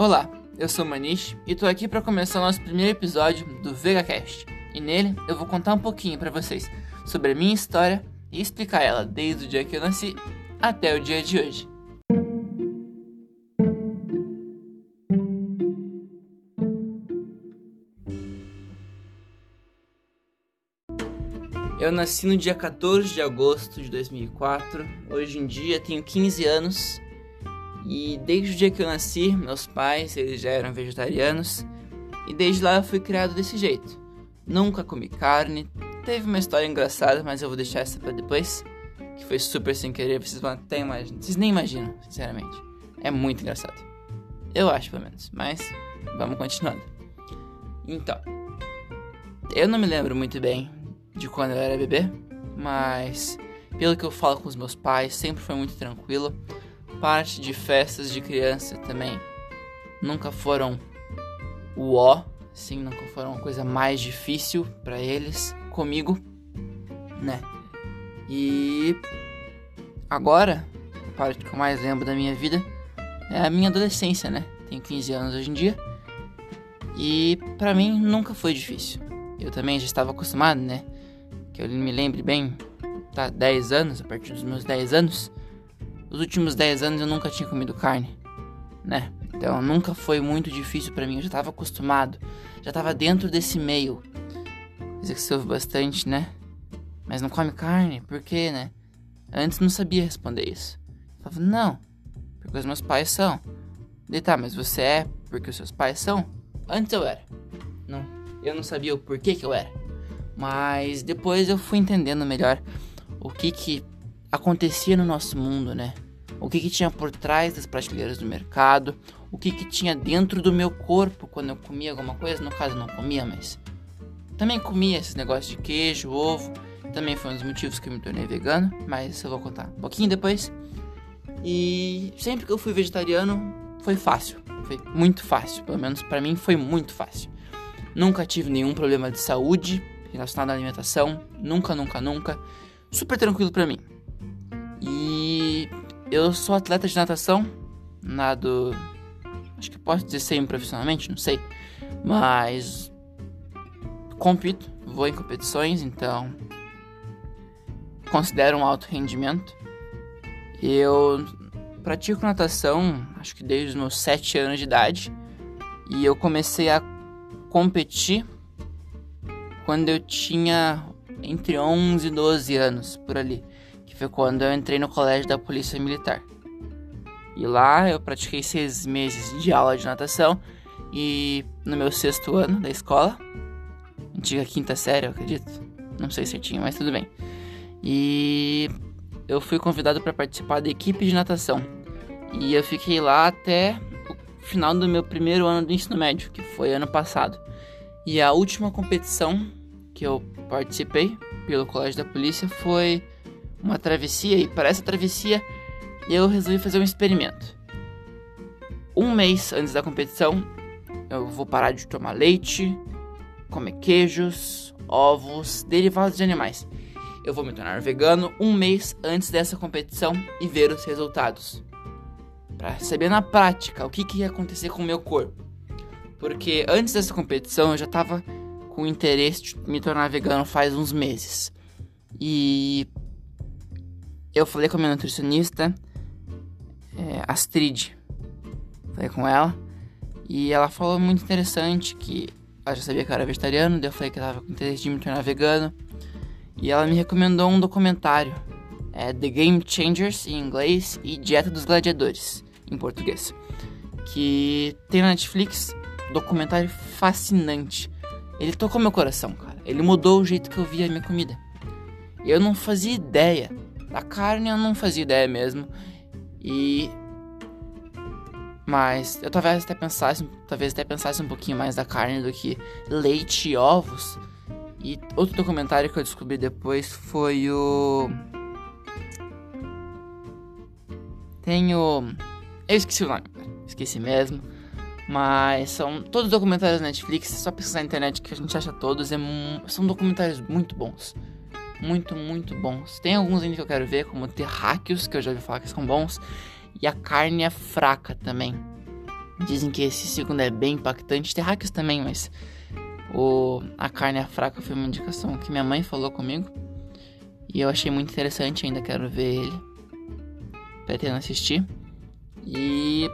Olá, eu sou Manish e tô aqui para começar o nosso primeiro episódio do VegaCast. E nele eu vou contar um pouquinho para vocês sobre a minha história e explicar ela desde o dia que eu nasci até o dia de hoje. Eu nasci no dia 14 de agosto de 2004. Hoje em dia tenho 15 anos. E desde o dia que eu nasci, meus pais, eles já eram vegetarianos. E desde lá eu fui criado desse jeito. Nunca comi carne. Teve uma história engraçada, mas eu vou deixar essa para depois. Que foi super sem querer, vocês vão até imaginar. Vocês nem imaginam, sinceramente. É muito engraçado. Eu acho, pelo menos. Mas vamos continuando. Então, eu não me lembro muito bem de quando eu era bebê, mas pelo que eu falo com os meus pais, sempre foi muito tranquilo. Parte de festas de criança também nunca foram o ó, sim, nunca foram uma coisa mais difícil para eles comigo, né? E agora, a parte que eu mais lembro da minha vida é a minha adolescência, né? Tenho 15 anos hoje em dia. E para mim nunca foi difícil. Eu também já estava acostumado, né? que eu me lembre bem, tá, 10 anos, a partir dos meus 10 anos, os últimos 10 anos eu nunca tinha comido carne, né? Então nunca foi muito difícil para mim, eu já estava acostumado, já estava dentro desse meio. Coisa que ouve bastante, né? Mas não come carne, por quê, né? Antes não sabia responder isso. Eu falava, não, porque os meus pais são. E tá, mas você é porque os seus pais são? Antes eu era. Não, eu não sabia o porquê que eu era. Mas depois eu fui entendendo melhor o que que acontecia no nosso mundo, né? O que que tinha por trás das prateleiras do mercado, o que que tinha dentro do meu corpo quando eu comia alguma coisa, no caso não comia, mas também comia esses negócios de queijo, ovo, também foi um dos motivos que eu me tornei vegano, mas isso eu vou contar um pouquinho depois. E sempre que eu fui vegetariano foi fácil, foi muito fácil, pelo menos para mim foi muito fácil. Nunca tive nenhum problema de saúde, relacionado à alimentação. Nunca, nunca, nunca. Super tranquilo para mim. Eu sou atleta de natação. Nado. Acho que posso dizer semi-profissionalmente, não sei. Mas. Compito, vou em competições, então. Considero um alto rendimento. Eu pratico natação, acho que desde os meus 7 anos de idade. E eu comecei a competir quando eu tinha entre 11 e 12 anos, por ali, foi quando eu entrei no colégio da Polícia Militar. E lá eu pratiquei seis meses de aula de natação e no meu sexto ano da escola, antiga quinta série, eu acredito, não sei certinho, mas tudo bem. E eu fui convidado para participar da equipe de natação. E eu fiquei lá até o final do meu primeiro ano do ensino médio, que foi ano passado. E a última competição que eu participei pelo Colégio da Polícia foi uma travessia e para essa travessia eu resolvi fazer um experimento. Um mês antes da competição, eu vou parar de tomar leite, comer queijos, ovos, derivados de animais. Eu vou me tornar vegano um mês antes dessa competição e ver os resultados. Para saber na prática o que, que ia acontecer com o meu corpo. Porque antes dessa competição eu já estava com interesse de me tornar vegano faz uns meses. E eu falei com a minha nutricionista, é, Astrid. Falei com ela. E ela falou muito interessante que ela já sabia que eu era vegetariano, daí eu falei que ela tava com interesse de me tornar vegano. E ela me recomendou um documentário. É The Game Changers em inglês e Dieta dos Gladiadores em português. Que tem na Netflix. Documentário fascinante ele tocou meu coração, cara. Ele mudou o jeito que eu via a minha comida. Eu não fazia ideia. Da carne eu não fazia ideia mesmo. E. Mas eu talvez até pensasse. Talvez até pensasse um pouquinho mais da carne do que leite e ovos. E outro documentário que eu descobri depois foi o. Tem o. Eu esqueci o nome, esqueci mesmo. Mas são todos documentários da Netflix, é só pesquisar na internet que a gente acha todos. É, são documentários muito bons. Muito, muito bons. Tem alguns ainda que eu quero ver, como Terráqueos, que eu já ouvi falar que são bons. E a carne é fraca também. Dizem que esse segundo é bem impactante. Terráqueos também, mas o A Carne é Fraca foi uma indicação que minha mãe falou comigo. E eu achei muito interessante, ainda quero ver ele. Pretendo assistir. E.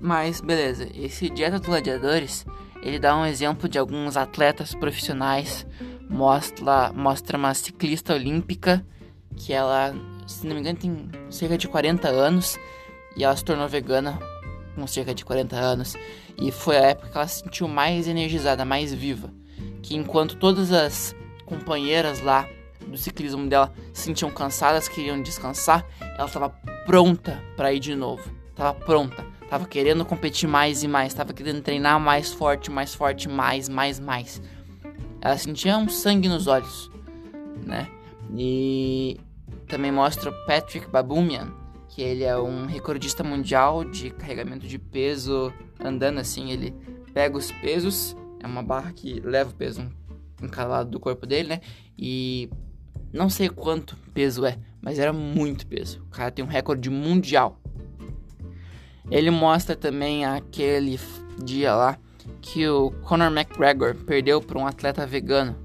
Mas, beleza. Esse Dieta dos Gladiadores ele dá um exemplo de alguns atletas profissionais. Mostra, mostra uma ciclista olímpica que ela, se não me engano, tem cerca de 40 anos e ela se tornou vegana com cerca de 40 anos. E foi a época que ela se sentiu mais energizada, mais viva. Que enquanto todas as companheiras lá do ciclismo dela se sentiam cansadas, queriam descansar, ela estava pronta para ir de novo. Tava pronta, tava querendo competir mais e mais, tava querendo treinar mais forte, mais forte, mais, mais, mais. Ela sentia um sangue nos olhos, né? E também mostra o Patrick Babumian, que ele é um recordista mundial de carregamento de peso andando assim, ele pega os pesos, é uma barra que leva o peso em cada lado do corpo dele, né? E não sei quanto peso é, mas era muito peso. O cara tem um recorde mundial. Ele mostra também aquele dia lá que o Conor McGregor perdeu para um atleta vegano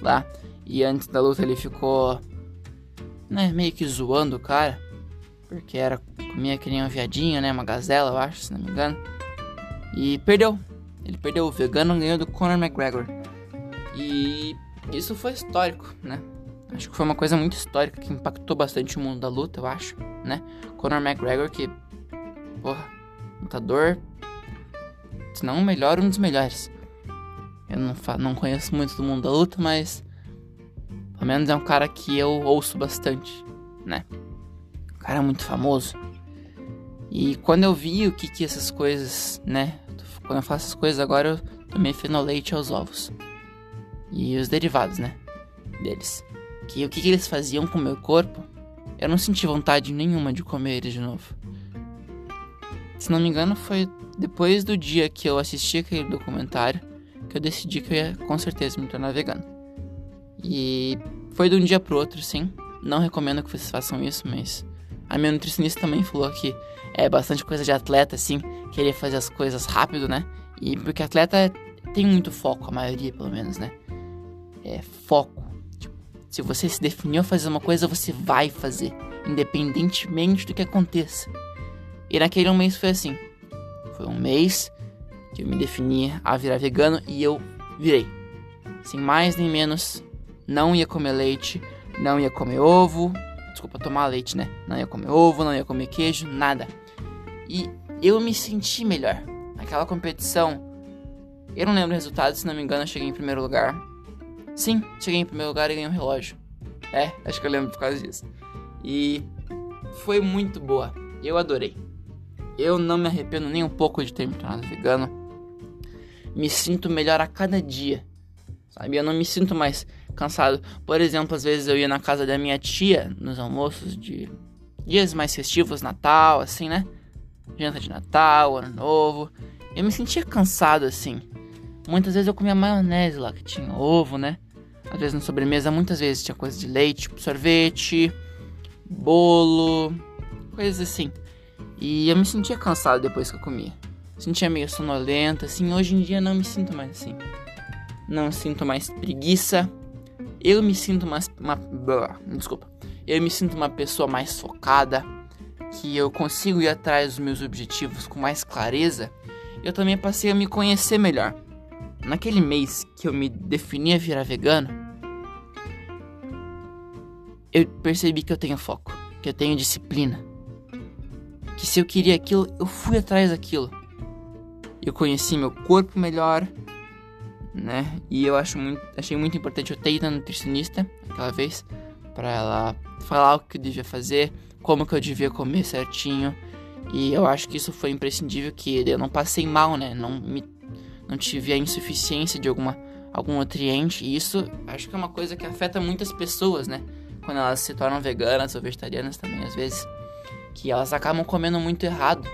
lá. E antes da luta ele ficou né, meio que zoando o cara. Porque era comia que nem um viadinho, né? Uma gazela, eu acho, se não me engano. E perdeu. Ele perdeu. O vegano ganhou do Conor McGregor. E isso foi histórico, né? Acho que foi uma coisa muito histórica que impactou bastante o mundo da luta, eu acho, né? Conor McGregor, que, porra, lutador, se não o melhor, um dos melhores. Eu não, não conheço muito do mundo da luta, mas pelo menos é um cara que eu ouço bastante, né? Um cara muito famoso. E quando eu vi o que que essas coisas, né? Quando eu faço essas coisas agora, eu tomei fenolete aos ovos. E os derivados, né? Deles que o que, que eles faziam com o meu corpo, eu não senti vontade nenhuma de comer eles de novo. Se não me engano, foi depois do dia que eu assisti aquele documentário que eu decidi que eu ia com certeza me tornar vegano. E foi de um dia pro outro, sim. Não recomendo que vocês façam isso, mas a minha nutricionista também falou que é bastante coisa de atleta, assim, querer fazer as coisas rápido, né? E porque atleta tem muito foco, a maioria pelo menos, né? É foco. Se você se definiu a fazer uma coisa, você vai fazer, independentemente do que aconteça. E naquele mês foi assim. Foi um mês que eu me defini a virar vegano e eu virei. Sem mais nem menos, não ia comer leite, não ia comer ovo, desculpa, tomar leite, né? Não ia comer ovo, não ia comer queijo, nada. E eu me senti melhor. Naquela competição, eu não lembro o resultado, se não me engano, eu cheguei em primeiro lugar. Sim, cheguei em primeiro lugar e ganhei um relógio. É, acho que eu lembro por causa disso. E foi muito boa. Eu adorei. Eu não me arrependo nem um pouco de ter me tornado vegano. Me sinto melhor a cada dia. Sabe? Eu não me sinto mais cansado. Por exemplo, às vezes eu ia na casa da minha tia nos almoços de dias mais festivos, Natal, assim, né? Janta de Natal, Ano Novo. Eu me sentia cansado assim. Muitas vezes eu comia maionese lá, que tinha ovo, né? Às vezes na sobremesa, muitas vezes tinha coisa de leite, tipo sorvete, bolo, coisas assim. E eu me sentia cansado depois que eu comia. Sentia meio sonolento, assim. Hoje em dia não me sinto mais assim. Não sinto mais preguiça. Eu me sinto mais. Uma, desculpa. Eu me sinto uma pessoa mais focada. Que eu consigo ir atrás dos meus objetivos com mais clareza. Eu também passei a me conhecer melhor naquele mês que eu me defini a virar vegano, eu percebi que eu tenho foco, que eu tenho disciplina. Que se eu queria aquilo, eu fui atrás daquilo. Eu conheci meu corpo melhor, né? E eu acho muito, achei muito importante eu ter ido na nutricionista aquela vez para ela falar o que eu devia fazer, como que eu devia comer certinho. E eu acho que isso foi imprescindível que eu não passei mal, né? Não me não tive a insuficiência de alguma, algum nutriente. E isso acho que é uma coisa que afeta muitas pessoas, né? Quando elas se tornam veganas ou vegetarianas também, às vezes. Que elas acabam comendo muito errado.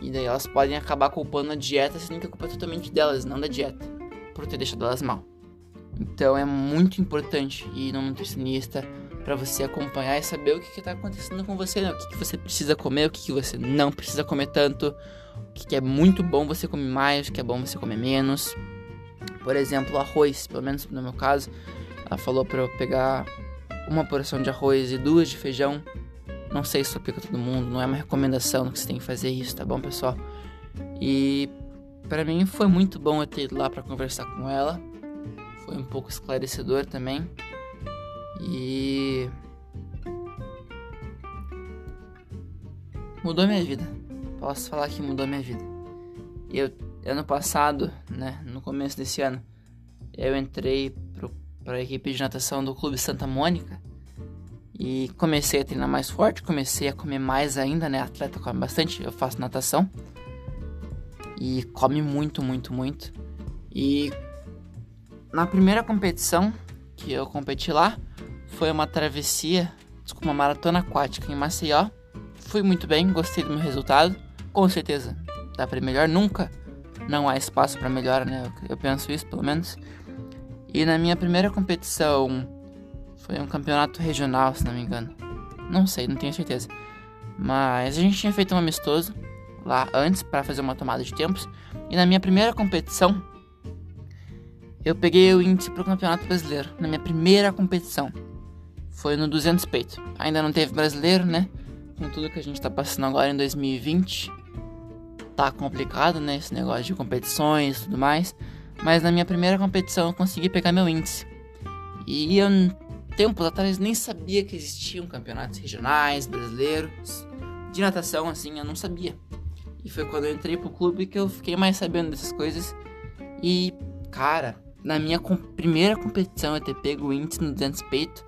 E daí elas podem acabar culpando a dieta, sendo que a culpa é totalmente delas, não da dieta. Por ter deixado elas mal. Então é muito importante ir no nutricionista, para você acompanhar e saber o que está acontecendo com você, né? o que, que, você precisa comer, o que, que, você não precisa comer tanto, o que, que é muito bom você comer mais, o que é bom você comer menos. Por exemplo, arroz, pelo menos no meu caso, ela falou para eu pegar uma porção de arroz e duas de feijão. Não sei se aplica todo mundo, não é uma recomendação que você tem que fazer isso, tá bom, pessoal? E para mim foi muito bom eu ter ido lá para conversar com ela. Foi um pouco esclarecedor também. E mudou minha vida. Posso falar que mudou minha vida. Eu ano passado, né, no começo desse ano, eu entrei para a equipe de natação do Clube Santa Mônica e comecei a treinar mais forte, comecei a comer mais ainda, né? Atleta come bastante, eu faço natação e come muito, muito, muito. E na primeira competição que eu competi lá, foi uma travessia, desculpa, uma maratona aquática em Maceió. Fui muito bem, gostei do meu resultado. Com certeza, dá para melhor. Nunca não há espaço para melhora, né? Eu penso isso, pelo menos. E na minha primeira competição, foi um campeonato regional, se não me engano. Não sei, não tenho certeza. Mas a gente tinha feito um amistoso lá antes para fazer uma tomada de tempos. E na minha primeira competição, eu peguei o índice pro campeonato brasileiro. Na minha primeira competição. Foi no 200 peito. Ainda não teve brasileiro, né? Com tudo que a gente tá passando agora em 2020. Tá complicado, né? Esse negócio de competições e tudo mais. Mas na minha primeira competição eu consegui pegar meu índice. E eu, tempos atrás, nem sabia que existiam campeonatos regionais, brasileiros, de natação, assim, eu não sabia. E foi quando eu entrei pro clube que eu fiquei mais sabendo dessas coisas. E, cara, na minha com primeira competição eu ter pego o índice no 200 peito,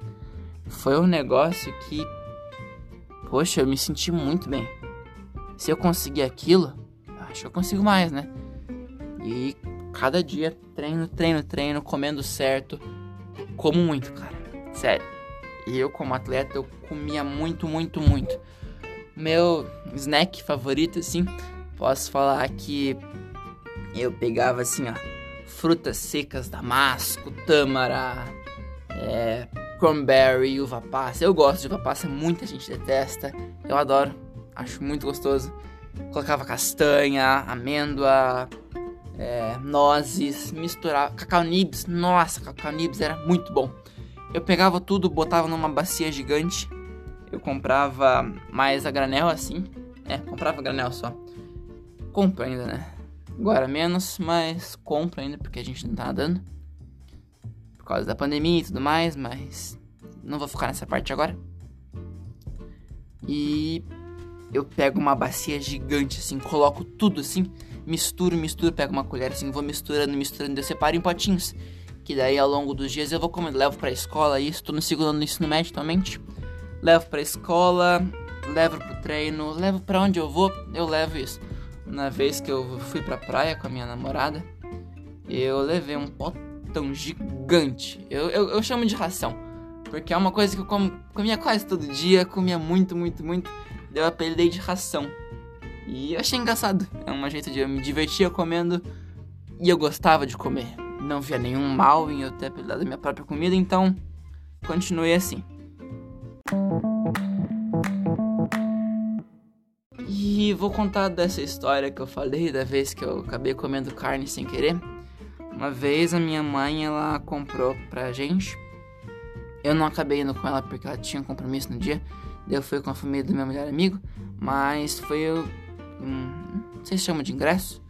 foi um negócio que, poxa, eu me senti muito bem. Se eu conseguir aquilo, acho que eu consigo mais, né? E cada dia treino, treino, treino, comendo certo, como muito, cara. Sério. E eu como atleta eu comia muito, muito, muito. Meu snack favorito assim, posso falar que eu pegava assim, ó, frutas secas, damasco, tâmara, é, cranberry, uva passa. Eu gosto de uva passa, muita gente detesta. Eu adoro, acho muito gostoso. Colocava castanha, amêndoa, é, nozes, misturava. Cacau nibs, nossa, cacau nibs era muito bom. Eu pegava tudo, botava numa bacia gigante. Eu comprava mais a granel assim. É, comprava granel só. Compro ainda, né? Agora menos, mas compro ainda porque a gente não tá nadando por causa da pandemia e tudo mais, mas não vou focar nessa parte agora. E eu pego uma bacia gigante assim, coloco tudo assim, misturo, misturo, pego uma colher assim, vou misturando, misturando, eu separo em potinhos. Que daí ao longo dos dias eu vou comendo, levo pra escola isso, tô no segundo ano do ensino médio atualmente. Levo pra escola, levo pro treino, levo pra onde eu vou, eu levo isso. Na vez que eu fui pra praia com a minha namorada, eu levei um pote tão gigante. Eu, eu, eu, chamo de ração. Porque é uma coisa que eu como, comia quase todo dia, comia muito, muito, muito. Eu apelidei de ração. E eu achei engraçado. É um jeito de eu me divertir comendo e eu gostava de comer. Não via nenhum mal em eu ter apelidado a minha própria comida, então continuei assim. E vou contar dessa história que eu falei da vez que eu acabei comendo carne sem querer. Uma vez a minha mãe ela comprou pra gente. Eu não acabei indo com ela porque ela tinha compromisso no dia. Eu fui com a família do meu melhor amigo. Mas foi. Hum, não sei se chama de ingresso.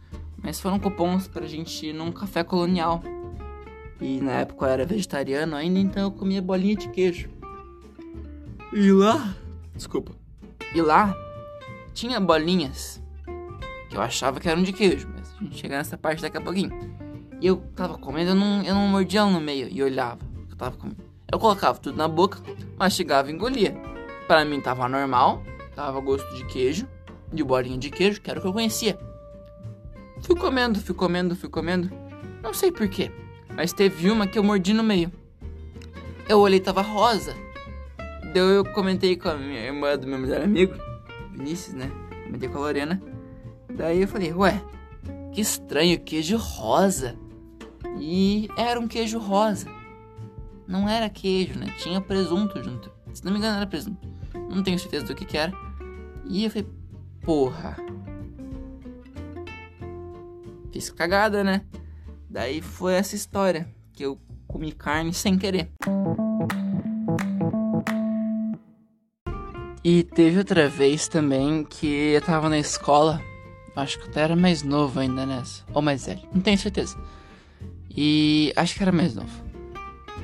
Mas foram cupons pra gente ir num café colonial. E na época eu era vegetariano ainda, então eu comia bolinha de queijo. E lá. Desculpa. E lá tinha bolinhas que eu achava que eram de queijo, mas a gente chega nessa parte daqui a pouquinho. E eu tava comendo, eu não, eu não mordia no meio e olhava. Eu tava comendo. Eu colocava tudo na boca, mastigava e engolia. Para mim tava normal, tava gosto de queijo, de bolinha de queijo, que era o que eu conhecia. Fui comendo, fui comendo, fui comendo. Não sei porquê, mas teve uma que eu mordi no meio. Eu olhei tava rosa. Daí eu comentei com a minha irmã do meu melhor amigo, Vinícius, né? Comentei com a Lorena. Daí eu falei, ué, que estranho, queijo rosa. E era um queijo rosa. Não era queijo, né? Tinha presunto junto. Se não me engano, era presunto. Não tenho certeza do que, que era. E eu falei, porra. Fiz cagada, né? Daí foi essa história. Que eu comi carne sem querer. E teve outra vez também que eu tava na escola. Acho que eu até era mais novo ainda nessa. Ou mais velho. Não tenho certeza. E acho que era mais novo.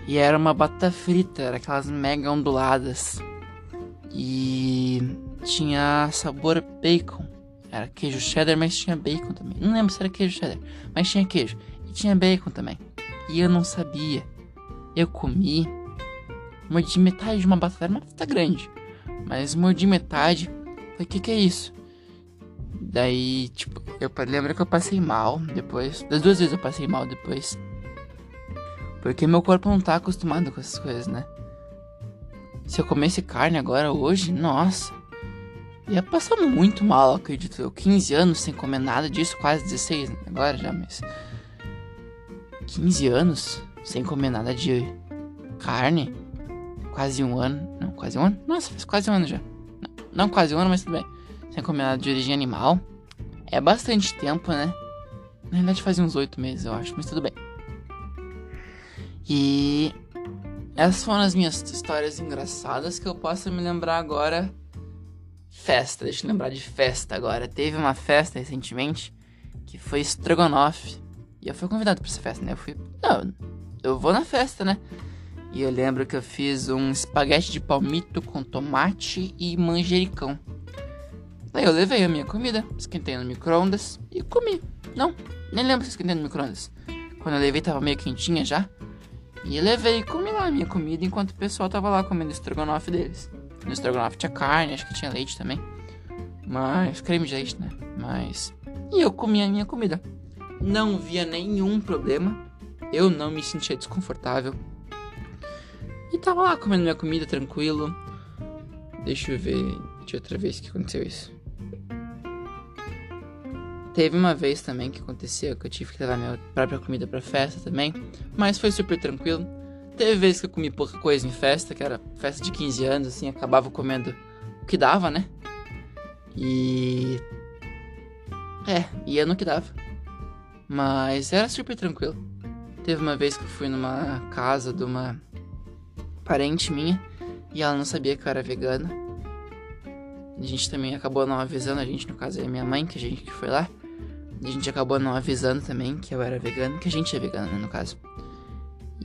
E era uma batata frita, era aquelas mega onduladas. E tinha sabor bacon. Era queijo cheddar, mas tinha bacon também. Não lembro se era queijo cheddar, mas tinha queijo. E tinha bacon também. E eu não sabia. Eu comi. Mordi metade de uma batata. Era uma batata grande. Mas mordi metade. Falei, o que, que é isso? Daí, tipo, eu lembro que eu passei mal depois. Das duas vezes eu passei mal depois. Porque meu corpo não tá acostumado com essas coisas, né? Se eu comesse carne agora, hoje, nossa. Ia passar muito mal, acredito eu. 15 anos sem comer nada disso, quase 16 né? agora já, mas. 15 anos sem comer nada de carne. Quase um ano. Não, quase um ano? Nossa, faz quase um ano já. Não, não quase um ano, mas tudo bem sem comer nada de origem animal. É bastante tempo, né? Na verdade fazia uns oito meses, eu acho, mas tudo bem. E essas foram as minhas histórias engraçadas que eu posso me lembrar agora. Festa, deixa eu lembrar de festa agora. Teve uma festa recentemente que foi Strogonoff. E eu fui convidado para essa festa, né? Eu fui. Não, eu vou na festa, né? E eu lembro que eu fiz um espaguete de palmito com tomate e manjericão. Daí eu levei a minha comida, esquentei no micro-ondas e comi. Não, nem lembro se esquentei no micro-ondas. Quando eu levei tava meio quentinha já. E eu levei e comi lá a minha comida enquanto o pessoal tava lá comendo estrogonofe deles. No estrogonofe tinha carne, acho que tinha leite também. Mas, creme de leite, né? Mas. E eu comi a minha comida. Não via nenhum problema. Eu não me sentia desconfortável. E tava lá comendo minha comida tranquilo. Deixa eu ver de outra vez que aconteceu isso. Teve uma vez também que aconteceu que eu tive que levar minha própria comida pra festa também, mas foi super tranquilo. Teve vezes que eu comi pouca coisa em festa, que era festa de 15 anos, assim, acabava comendo o que dava, né? E. É, ia no que dava. Mas era super tranquilo. Teve uma vez que eu fui numa casa de uma parente minha e ela não sabia que eu era vegana. A gente também acabou não avisando, a gente, no caso, é minha mãe, que a gente que foi lá. A gente acabou não avisando também que eu era vegano, que a gente é vegano, né, no caso.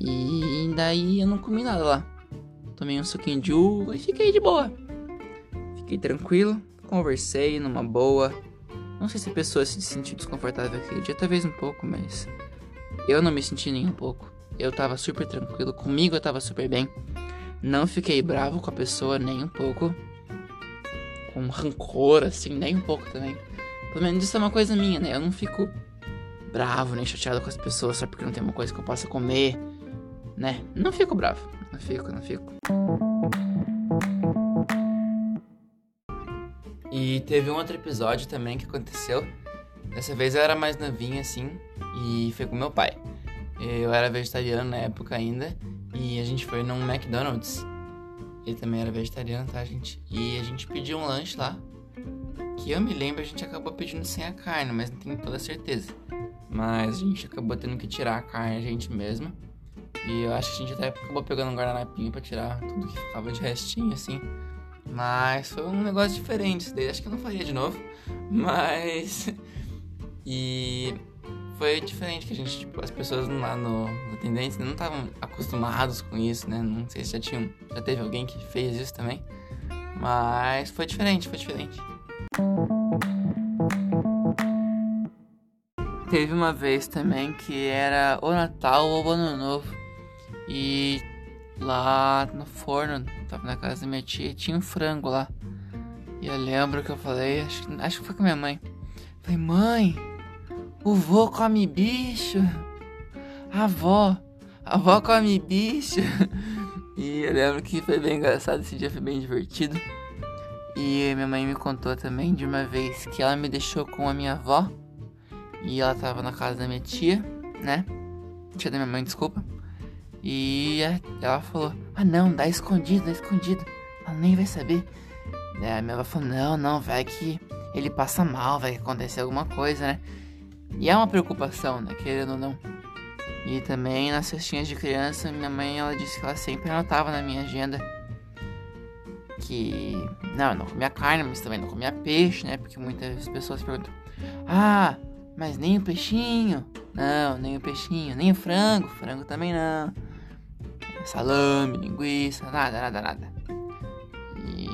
E daí eu não comi nada lá. Tomei um suquinho de uva e fiquei de boa. Fiquei tranquilo, conversei numa boa. Não sei se a pessoa se sentiu desconfortável aquele dia, talvez um pouco, mas eu não me senti nem um pouco. Eu tava super tranquilo, comigo eu tava super bem. Não fiquei bravo com a pessoa nem um pouco. Com rancor, assim, nem um pouco também. Pelo menos isso é uma coisa minha, né? Eu não fico bravo nem chateado com as pessoas só porque não tem uma coisa que eu possa comer, né? Não fico bravo. Não fico, não fico. E teve um outro episódio também que aconteceu. Dessa vez eu era mais novinha assim e foi com meu pai. Eu era vegetariano na época ainda e a gente foi num McDonald's. Ele também era vegetariano, tá, gente? E a gente pediu um lanche lá que eu me lembro, a gente acabou pedindo sem a carne, mas não tenho toda certeza. Mas a gente acabou tendo que tirar a carne a gente mesmo. E eu acho que a gente até acabou pegando um guardanapinho pra tirar tudo que ficava de restinho, assim. Mas foi um negócio diferente, isso daí acho que eu não faria de novo. Mas. e foi diferente que a gente, tipo, as pessoas lá no, no atendente não estavam acostumados com isso, né? Não sei se já tinham. Já teve alguém que fez isso também. Mas foi diferente, foi diferente. Teve uma vez também que era o Natal ou o Ano Novo. E lá no forno, tava na casa da minha tia, tinha um frango lá. E eu lembro que eu falei, acho, acho que foi com minha mãe. Falei, mãe, o vô come bicho. A avó, a avó come bicho. E eu lembro que foi bem engraçado, esse dia foi bem divertido. E minha mãe me contou também de uma vez que ela me deixou com a minha avó e ela tava na casa da minha tia, né? Tia da minha mãe, desculpa. E ela falou: Ah, não, dá escondido, dá escondido. nem vai saber. É, a minha avó falou, não, não, vai que ele passa mal, vai acontecer alguma coisa, né? E é uma preocupação, né? Querendo ou não. E também nas festinhas de criança, minha mãe, ela disse que ela sempre anotava na minha agenda que... Não, eu não comia carne, mas também não comia peixe, né? Porque muitas pessoas perguntam... Ah, mas nem o peixinho? Não, nem o peixinho, nem o frango, frango também não. Salame, linguiça, nada, nada, nada. E.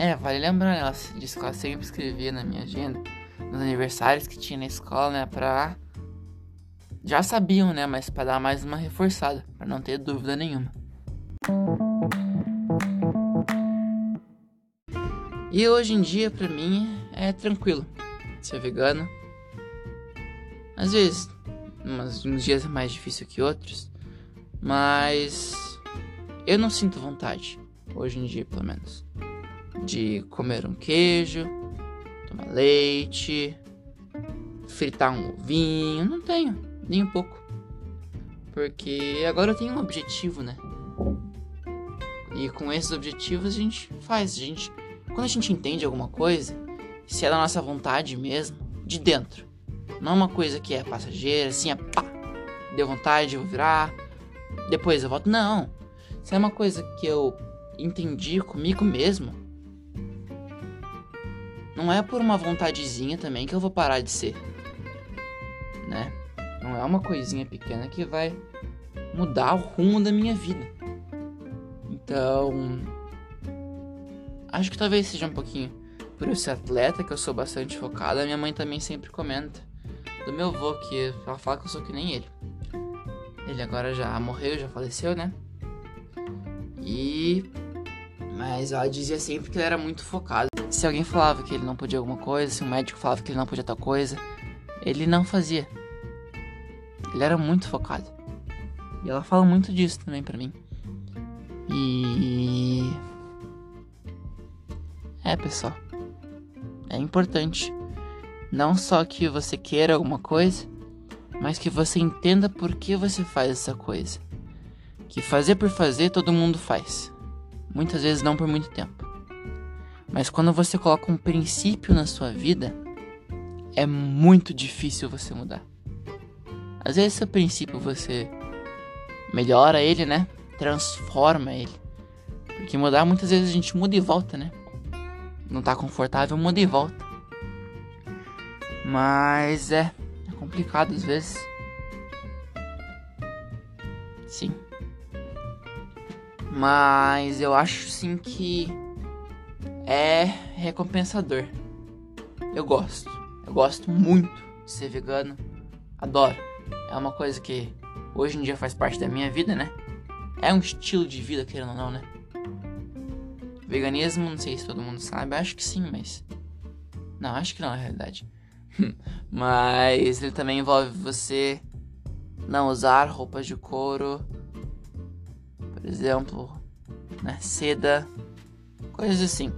É, vale lembrar, ela disse que ela sempre escrevia na minha agenda, nos aniversários que tinha na escola, né, pra. Já sabiam, né, mas para dar mais uma reforçada, para não ter dúvida nenhuma. E hoje em dia, pra mim, é tranquilo ser vegano às vezes, uns dias é mais difícil que outros, mas eu não sinto vontade, hoje em dia pelo menos, de comer um queijo, tomar leite, fritar um ovinho, não tenho, nem um pouco. Porque agora eu tenho um objetivo, né? E com esses objetivos a gente faz, a gente, quando a gente entende alguma coisa, se é da nossa vontade mesmo, de dentro, não é uma coisa que é passageira, assim, é pá, deu vontade, eu vou virar, depois eu volto. Não. Isso é uma coisa que eu entendi comigo mesmo. Não é por uma vontadezinha também que eu vou parar de ser. Né? Não é uma coisinha pequena que vai mudar o rumo da minha vida. Então, acho que talvez seja um pouquinho por eu ser atleta, que eu sou bastante focado. A minha mãe também sempre comenta do meu avô, que ela fala que eu sou que nem ele. Ele agora já morreu, já faleceu, né? E. Mas ela dizia sempre que ele era muito focado. Se alguém falava que ele não podia alguma coisa, se um médico falava que ele não podia tal coisa, ele não fazia. Ele era muito focado. E ela fala muito disso também pra mim. E. É, pessoal. É importante não só que você queira alguma coisa, mas que você entenda por que você faz essa coisa. Que fazer por fazer todo mundo faz. Muitas vezes não por muito tempo. Mas quando você coloca um princípio na sua vida, é muito difícil você mudar. Às vezes seu princípio você melhora ele, né? Transforma ele. Porque mudar muitas vezes a gente muda e volta, né? Não tá confortável, muda e volta. Mas é, é complicado às vezes. Sim. Mas eu acho sim que é recompensador. Eu gosto. Eu gosto muito de ser vegano. Adoro. É uma coisa que hoje em dia faz parte da minha vida, né? É um estilo de vida, querendo ou não, né? Veganismo, não sei se todo mundo sabe, acho que sim, mas. Não, acho que não, na realidade. Mas ele também envolve você não usar roupas de couro, por exemplo, né, seda, coisas assim.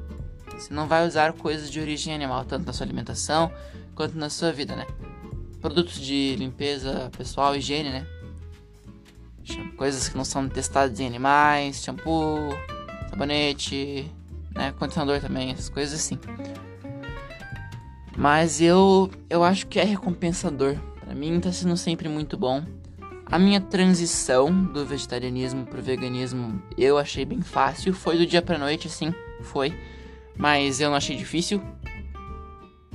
Você não vai usar coisas de origem animal, tanto na sua alimentação quanto na sua vida, né? Produtos de limpeza pessoal, higiene, né? Coisas que não são testadas em animais, shampoo, sabonete, né? Condicionador também, essas coisas assim. Mas eu, eu acho que é recompensador. Para mim tá sendo sempre muito bom. A minha transição do vegetarianismo pro veganismo eu achei bem fácil. Foi do dia pra noite, assim, foi. Mas eu não achei difícil.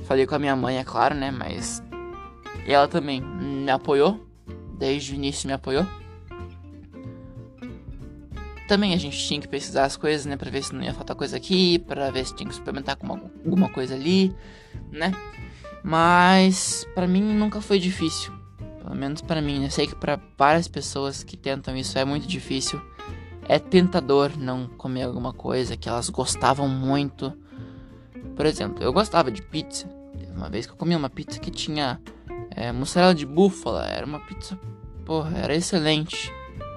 Falei com a minha mãe, é claro, né? Mas ela também me apoiou. Desde o início me apoiou. Também a gente tinha que pesquisar as coisas, né? Pra ver se não ia faltar coisa aqui, pra ver se tinha que suplementar com alguma coisa ali, né? Mas para mim nunca foi difícil. Pelo menos para mim, né? Sei que para várias pessoas que tentam isso é muito difícil. É tentador não comer alguma coisa que elas gostavam muito. Por exemplo, eu gostava de pizza. Teve uma vez que eu comi uma pizza que tinha é, mussarela de búfala. Era uma pizza, porra, era excelente.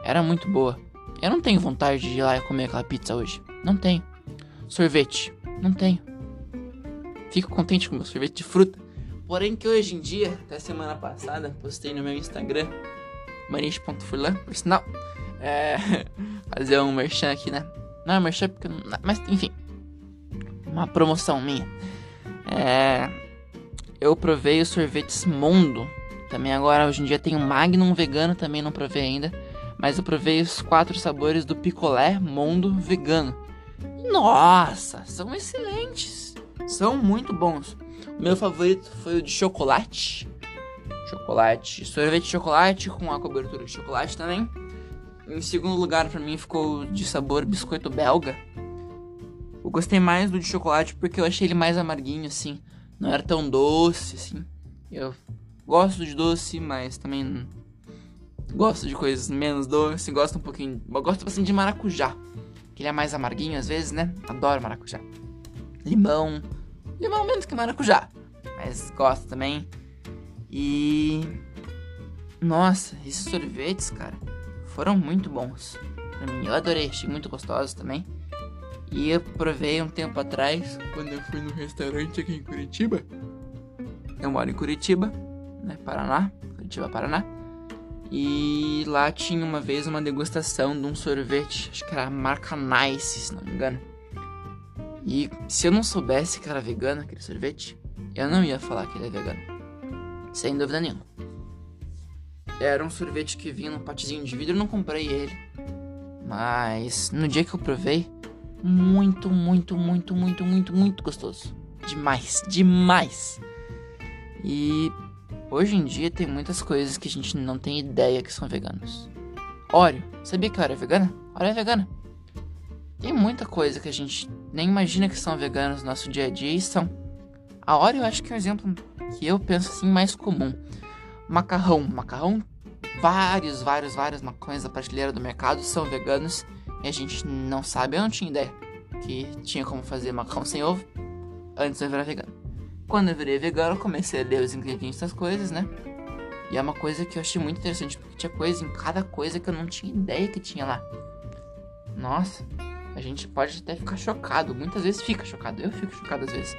Era muito boa. Eu não tenho vontade de ir lá e comer aquela pizza hoje. Não tenho. Sorvete. Não tenho. Fico contente com meu sorvete de fruta. Porém que hoje em dia, até semana passada, postei no meu Instagram, maniche.furlan, por sinal. É, fazer um merchan aqui, né? Não é merchan porque. Mas enfim. Uma promoção minha. É. Eu provei os sorvetes Mundo. Também agora, hoje em dia, tem o Magnum vegano, também não provei ainda. Mas eu provei os quatro sabores do picolé Mundo vegano. Nossa, são excelentes. São muito bons. O meu favorito foi o de chocolate. Chocolate, sorvete de chocolate com a cobertura de chocolate também. Em segundo lugar, para mim, ficou de sabor biscoito belga. Eu gostei mais do de chocolate porque eu achei ele mais amarguinho, assim. Não era tão doce, assim. Eu gosto de doce, mas também gosto de coisas menos doces. Gosto um pouquinho. Gosto bastante de maracujá. Que ele é mais amarguinho às vezes, né? Adoro maracujá. Limão. Limão menos que maracujá. Mas gosto também. E. Nossa, esses sorvetes, cara, foram muito bons. Pra mim, eu adorei, achei muito gostosos também. E eu provei um tempo atrás, quando eu fui no restaurante aqui em Curitiba. Eu moro em Curitiba, né? Paraná. Curitiba, Paraná. E lá tinha uma vez uma degustação de um sorvete, acho que era a marca Nice, se não me engano. E se eu não soubesse que era vegano aquele sorvete, eu não ia falar que ele é vegano. Sem dúvida nenhuma. Era um sorvete que vinha num potezinho de vidro, eu não comprei ele. Mas no dia que eu provei, muito, muito, muito, muito, muito, muito gostoso. Demais, demais. E hoje em dia tem muitas coisas que a gente não tem ideia que são veganos. Oreo, sabia que Oreo é vegana? Oreo é vegana. Tem muita coisa que a gente nem imagina que são veganos no nosso dia a dia e são. A Oreo eu acho que é um exemplo que eu penso assim mais comum. Macarrão, macarrão, vários, vários, vários macarrões da prateleira do mercado são veganos e a gente não sabe, eu não tinha ideia que tinha como fazer macarrão sem ovo antes de eu virar vegano. Quando eu virei vegano, comecei a ler os ingredientes das coisas, né? E é uma coisa que eu achei muito interessante, porque tinha coisa em cada coisa que eu não tinha ideia que tinha lá. Nossa, a gente pode até ficar chocado, muitas vezes fica chocado, eu fico chocado às vezes,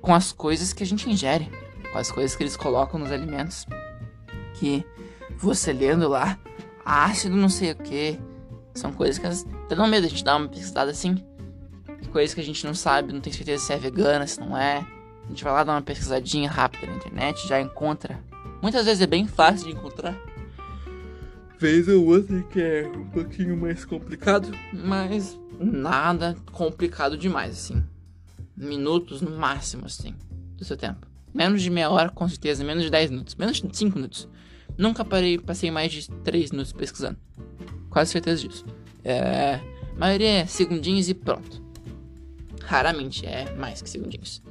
com as coisas que a gente ingere, com as coisas que eles colocam nos alimentos, que você lendo lá, ácido não sei o que, são coisas que até dão medo, a gente dá uma pesquisada assim. Coisas que a gente não sabe, não tem certeza se é vegana, se não é. A gente vai lá dar uma pesquisadinha rápida na internet, já encontra. Muitas vezes é bem fácil de encontrar. Vez ou outra que é um pouquinho mais complicado, mas nada complicado demais, assim. Minutos no máximo, assim, do seu tempo. Menos de meia hora, com certeza, menos de 10 minutos, menos de 5 minutos. Nunca parei, passei mais de 3 minutos pesquisando. Quase certeza disso. É, a maioria é segundinhos e pronto. Raramente é mais que segundinhos.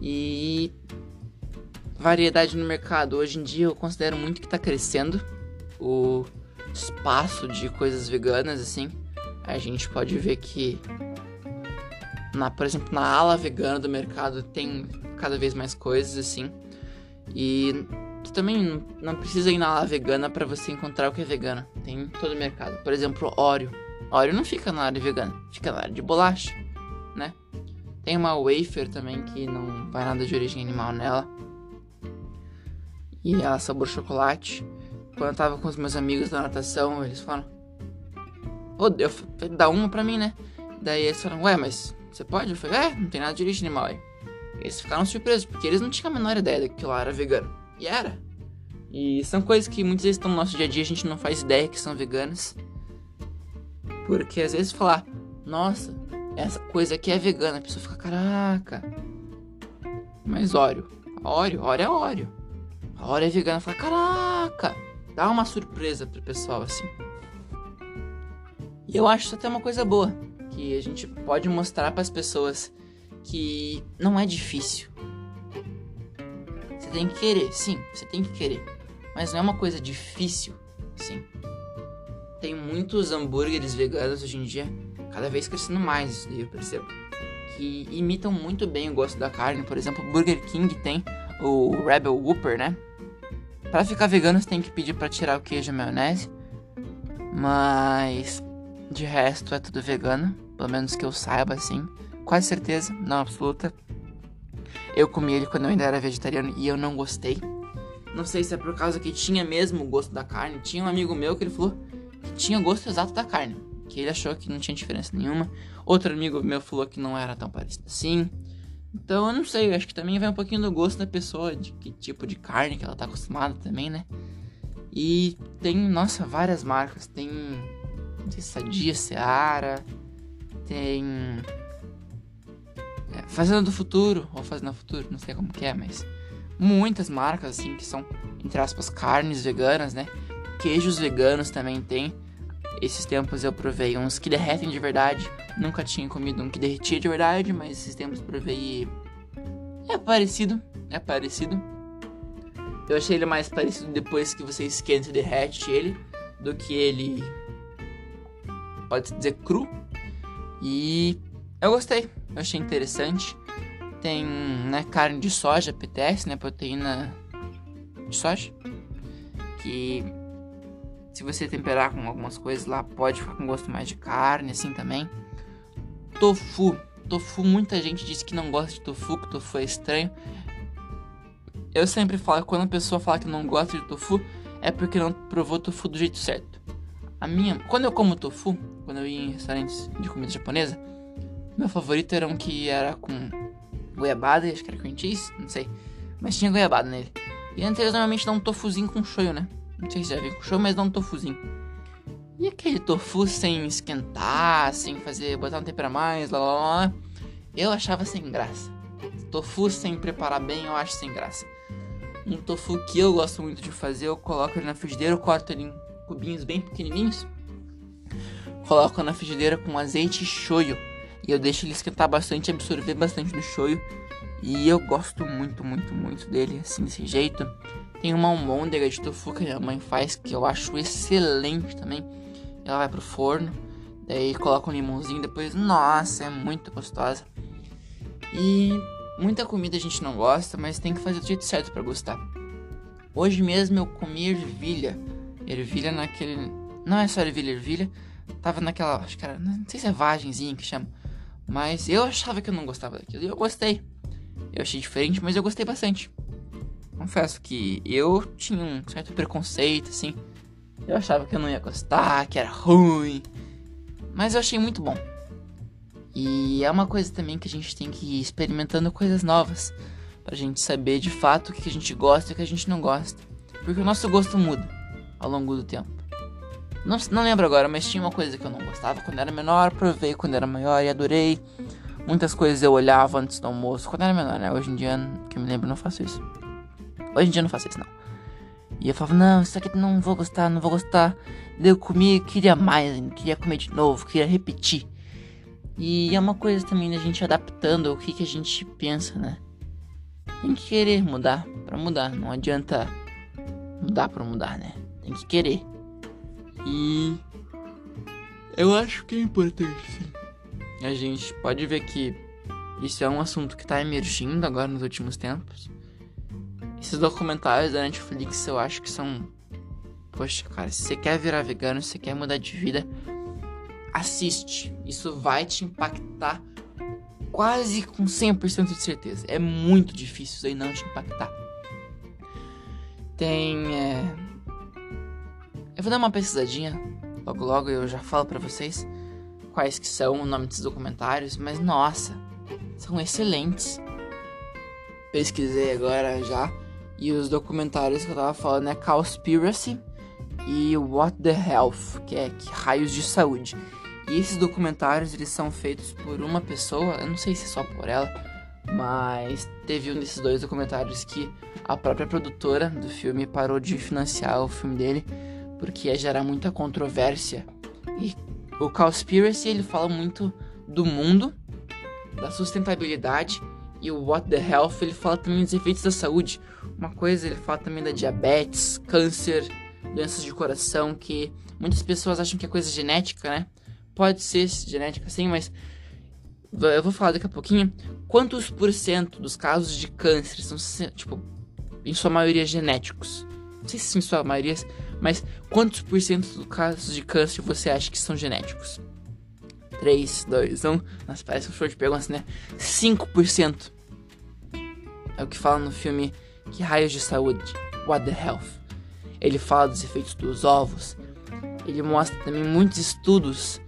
E variedade no mercado. Hoje em dia eu considero muito que está crescendo o espaço de coisas veganas, assim. A gente pode ver que, na, por exemplo, na ala vegana do mercado tem cada vez mais coisas, assim. E Tu também não precisa ir na ala vegana para você encontrar o que é vegano. Tem em todo o mercado. Por exemplo, óleo. Óleo não fica na área vegana, fica na área de bolacha? Tem uma wafer também que não vai nada de origem animal nela. E ela sabor chocolate. Quando eu tava com os meus amigos da natação, eles falaram: Ô, oh, dá uma pra mim, né? Daí eles falaram: Ué, mas você pode? Eu falei: É, não tem nada de origem animal aí. Eles ficaram surpresos, porque eles não tinham a menor ideia de que lá era vegano. E era. E são coisas que muitas vezes estão no nosso dia a dia, a gente não faz ideia que são veganas. Porque às vezes falar, nossa, essa coisa aqui é vegana, a pessoa fica, caraca. Mas óleo, óleo, óleo é óleo. A óleo é vegana, fala, caraca. Dá uma surpresa pro pessoal assim. E eu acho isso até uma coisa boa, que a gente pode mostrar para as pessoas que não é difícil. Você tem que querer, sim, você tem que querer. Mas não é uma coisa difícil, sim. Tem muitos hambúrgueres veganos hoje em dia, cada vez crescendo mais, isso daí eu percebo. Que imitam muito bem o gosto da carne. Por exemplo, o Burger King tem o Rebel Whopper, né? Pra ficar vegano você tem que pedir para tirar o queijo e a maionese. Mas de resto é tudo vegano, pelo menos que eu saiba assim. Quase certeza, não absoluta. Eu comi ele quando eu ainda era vegetariano e eu não gostei. Não sei se é por causa que tinha mesmo o gosto da carne. Tinha um amigo meu que ele falou que tinha o gosto exato da carne. Que ele achou que não tinha diferença nenhuma. Outro amigo meu falou que não era tão parecido assim. Então eu não sei, eu acho que também vai um pouquinho do gosto da pessoa, de que tipo de carne que ela tá acostumada também, né? E tem, nossa, várias marcas. Tem, Sadia, Seara, tem é, Fazenda do Futuro, ou Fazenda do Futuro, não sei como que é, mas muitas marcas assim que são, entre aspas, carnes veganas, né? Queijos veganos também tem. Esses tempos eu provei uns que derretem de verdade. Nunca tinha comido um que derretia de verdade, mas esses tempos provei. É parecido, é parecido. Eu achei ele mais parecido depois que você esquenta e derrete ele do que ele pode dizer cru. E eu gostei, eu achei interessante. Tem né, carne de soja, PTS, né, proteína de soja, que se você temperar com algumas coisas lá, pode ficar com gosto mais de carne, assim também. Tofu. Tofu, muita gente diz que não gosta de tofu, que tofu é estranho. Eu sempre falo quando a pessoa fala que não gosta de tofu, é porque não provou tofu do jeito certo. A minha, quando eu como tofu, quando eu ia em restaurantes de comida japonesa, meu favorito era um que era com goiabada, acho que era cream cheese, não sei. Mas tinha goiabada nele. E antes eles normalmente dão um tofuzinho com shoyu, né? Não sei se já viu com show, mas dá um tofuzinho. E aquele tofu sem esquentar, sem fazer, botar um tempero a mais, lá, lá, lá. Eu achava sem graça. Tofu sem preparar bem, eu acho sem graça. Um tofu que eu gosto muito de fazer, eu coloco ele na frigideira, eu corto ele em cubinhos bem pequenininhos. Coloco na frigideira com azeite e shoyu. E eu deixo ele esquentar bastante, absorver bastante do shoyu. E eu gosto muito, muito, muito dele, assim, desse jeito. Tem uma almôndega de tofu que minha mãe faz, que eu acho excelente também. Ela vai pro forno, daí coloca um limãozinho, depois, nossa, é muito gostosa. E muita comida a gente não gosta, mas tem que fazer do jeito certo para gostar. Hoje mesmo eu comi ervilha. Ervilha naquele. Não é só ervilha, ervilha. Tava naquela. Acho que era. Não sei se é vagenzinha que chama. Mas eu achava que eu não gostava daquilo. E eu gostei. Eu achei diferente, mas eu gostei bastante confesso que eu tinha um certo preconceito, assim. Eu achava que eu não ia gostar, que era ruim. Mas eu achei muito bom. E é uma coisa também que a gente tem que ir experimentando coisas novas. Pra gente saber de fato o que a gente gosta e o que a gente não gosta. Porque o nosso gosto muda ao longo do tempo. Não, não lembro agora, mas tinha uma coisa que eu não gostava quando era menor, provei quando era maior e adorei. Muitas coisas eu olhava antes do almoço, quando era menor, né? Hoje em dia, que eu me lembro, não faço isso. Hoje em dia eu não faço isso, não. E eu falava, não, isso aqui não vou gostar, não vou gostar. Daí eu queria mais queria comer de novo, queria repetir. E é uma coisa também da gente adaptando o que, que a gente pensa, né? Tem que querer mudar para mudar. Não adianta mudar para mudar, né? Tem que querer. E eu acho que é importante, sim. A gente pode ver que isso é um assunto que tá emergindo agora nos últimos tempos. Esses documentários da Netflix eu acho que são. Poxa, cara, se você quer virar vegano, se você quer mudar de vida, assiste. Isso vai te impactar quase com 100% de certeza. É muito difícil isso aí não te impactar. Tem. É... Eu vou dar uma pesquisadinha. Logo, logo eu já falo para vocês quais que são o nome desses documentários. Mas nossa, são excelentes. Pesquisei agora já. E os documentários que eu tava falando é Cowspiracy e What the Health, que é que raios de saúde. E esses documentários eles são feitos por uma pessoa, eu não sei se é só por ela, mas teve um desses dois documentários que a própria produtora do filme parou de financiar o filme dele porque ia gerar muita controvérsia. E o Cowspiracy ele fala muito do mundo, da sustentabilidade e o What the Health ele fala também dos efeitos da saúde. Uma coisa ele fala também da diabetes, câncer, doenças de coração, que muitas pessoas acham que é coisa genética, né? Pode ser genética sim, mas eu vou falar daqui a pouquinho quantos por cento dos casos de câncer são, tipo, em sua maioria genéticos. Não sei se em sua maioria, mas quantos por cento dos casos de câncer você acha que são genéticos? 3, 2, 1. Nossa, parece um show de perguntas, né? 5%. É o que fala no filme Que Raios de Saúde? What the Health? Ele fala dos efeitos dos ovos. Ele mostra também muitos estudos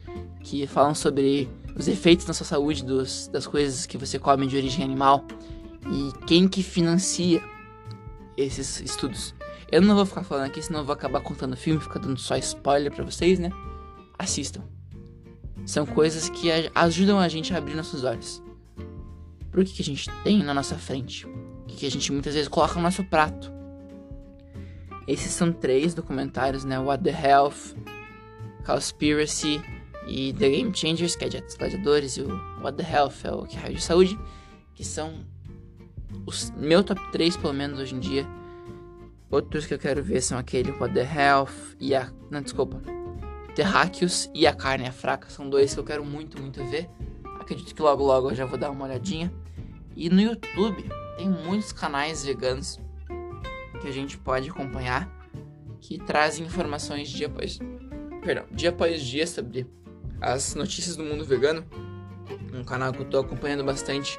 que falam sobre os efeitos na sua saúde dos, das coisas que você come de origem animal e quem que financia esses estudos. Eu não vou ficar falando aqui, senão eu vou acabar contando o filme, ficar dando só spoiler para vocês, né? Assistam. São coisas que ajudam a gente a abrir nossos olhos. Por que, que a gente tem na nossa frente? O que, a gente muitas vezes coloca no nosso prato? Esses são três documentários, né? What the Health, Conspiracy e The Game Changers, que é de gladiadores, e o What the Health é o que é de saúde, que são os meu top 3, pelo menos hoje em dia. Outros que eu quero ver são aquele What the Health e a. Não, desculpa. Terráqueos e a Carne é Fraca. São dois que eu quero muito, muito ver. Acredito que logo, logo eu já vou dar uma olhadinha. E no YouTube tem muitos canais veganos que a gente pode acompanhar que trazem informações dia após, perdão, dia após dia sobre as notícias do mundo vegano. Um canal que eu tô acompanhando bastante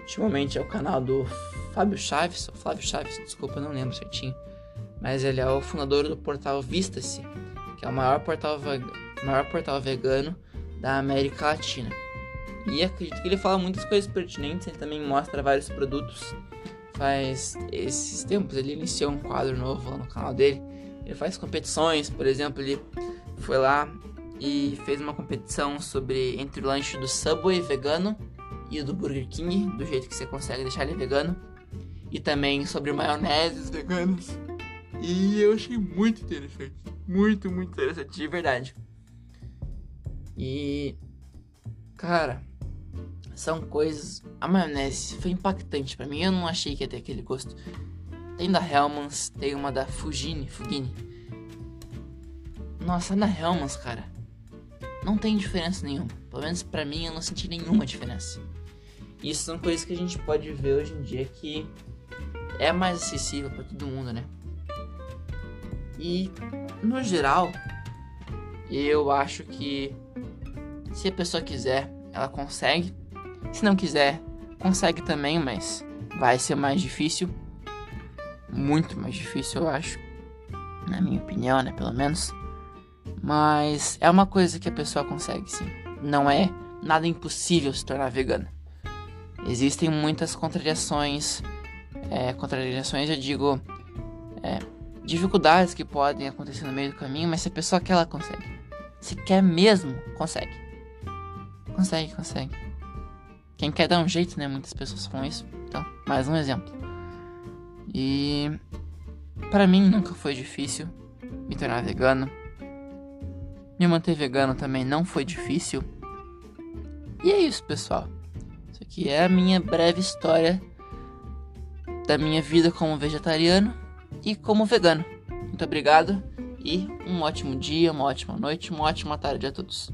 ultimamente é o canal do Fábio Chaves, ou Flávio Chaves, desculpa, não lembro certinho. Mas ele é o fundador do portal Vista-se, que é o maior portal, maior portal vegano da América Latina. E acredito que ele fala muitas coisas pertinentes, ele também mostra vários produtos. Faz esses tempos ele iniciou um quadro novo lá no canal dele. Ele faz competições, por exemplo, ele foi lá e fez uma competição sobre entre o lanche do Subway vegano e o do Burger King, do jeito que você consegue deixar ele vegano. E também sobre maioneses veganas. E eu achei muito interessante. Muito, muito interessante, de verdade. E. Cara, são coisas. A maionese foi impactante para mim. Eu não achei que ia ter aquele gosto. Tem da Hellmann's, tem uma da Fugini, Fugini. Nossa, da Hellmann's, cara. Não tem diferença nenhuma. Pelo menos para mim eu não senti nenhuma diferença. Isso são coisas que a gente pode ver hoje em dia que é mais acessível para todo mundo, né? E no geral, eu acho que se a pessoa quiser, ela consegue. Se não quiser, consegue também, mas vai ser mais difícil. Muito mais difícil, eu acho. Na minha opinião, né? Pelo menos. Mas é uma coisa que a pessoa consegue, sim. Não é nada impossível se tornar vegano. Existem muitas contradições. É, contradições, eu digo. É, dificuldades que podem acontecer no meio do caminho, mas se a pessoa quer, ela consegue. Se quer mesmo, consegue. Consegue, consegue. Quem quer dar um jeito, né? Muitas pessoas falam isso. Então, mais um exemplo. E para mim nunca foi difícil me tornar vegano. Me manter vegano também não foi difícil. E é isso, pessoal. Isso aqui é a minha breve história da minha vida como vegetariano e como vegano. Muito obrigado e um ótimo dia, uma ótima noite, uma ótima tarde a todos.